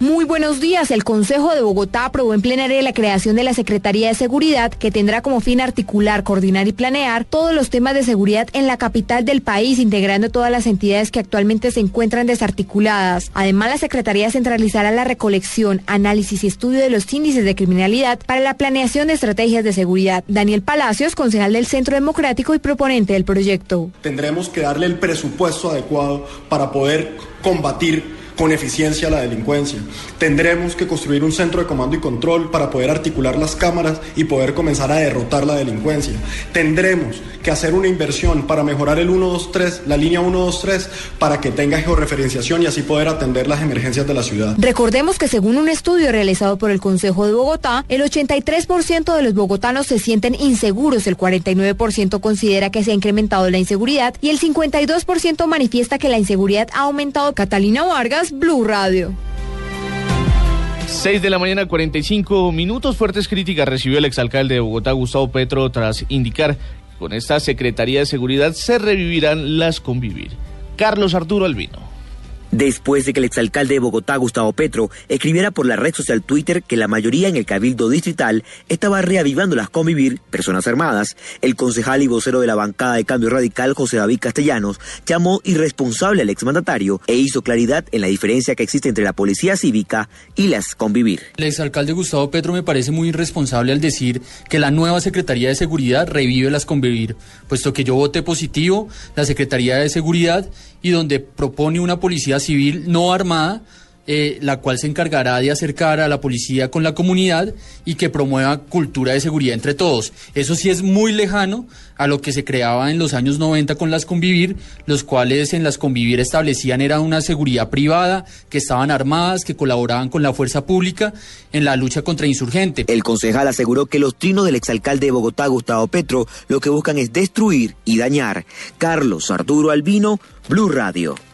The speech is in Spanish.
Muy buenos días. El Consejo de Bogotá aprobó en plenaria la creación de la Secretaría de Seguridad que tendrá como fin articular, coordinar y planear todos los temas de seguridad en la capital del país, integrando todas las entidades que actualmente se encuentran desarticuladas. Además, la Secretaría centralizará la recolección, análisis y estudio de los índices de criminalidad para la planeación de estrategias de seguridad. Daniel Palacios, concejal del Centro Democrático y proponente del proyecto. Tendremos que darle el presupuesto adecuado para poder combatir con eficiencia la delincuencia. Tendremos que construir un centro de comando y control para poder articular las cámaras y poder comenzar a derrotar la delincuencia. Tendremos que hacer una inversión para mejorar el 123, la línea 123, para que tenga georreferenciación y así poder atender las emergencias de la ciudad. Recordemos que según un estudio realizado por el Consejo de Bogotá, el 83% de los bogotanos se sienten inseguros, el 49% considera que se ha incrementado la inseguridad y el 52% manifiesta que la inseguridad ha aumentado. Catalina Vargas, Blue Radio. 6 de la mañana, 45 minutos. Fuertes críticas recibió el exalcalde de Bogotá, Gustavo Petro, tras indicar que con esta Secretaría de Seguridad se revivirán las convivir. Carlos Arturo Albino. Después de que el exalcalde de Bogotá, Gustavo Petro, escribiera por la red social Twitter que la mayoría en el cabildo distrital estaba reavivando las convivir personas armadas, el concejal y vocero de la bancada de cambio radical, José David Castellanos, llamó irresponsable al exmandatario e hizo claridad en la diferencia que existe entre la policía cívica y las convivir. El exalcalde Gustavo Petro me parece muy irresponsable al decir que la nueva Secretaría de Seguridad revive las convivir, puesto que yo voté positivo la Secretaría de Seguridad y donde propone una policía civil no armada, eh, la cual se encargará de acercar a la policía con la comunidad y que promueva cultura de seguridad entre todos. Eso sí es muy lejano a lo que se creaba en los años 90 con las convivir, los cuales en las convivir establecían era una seguridad privada, que estaban armadas, que colaboraban con la fuerza pública en la lucha contra insurgentes. El concejal aseguró que los trinos del exalcalde de Bogotá, Gustavo Petro, lo que buscan es destruir y dañar. Carlos Arturo Albino, Blue Radio.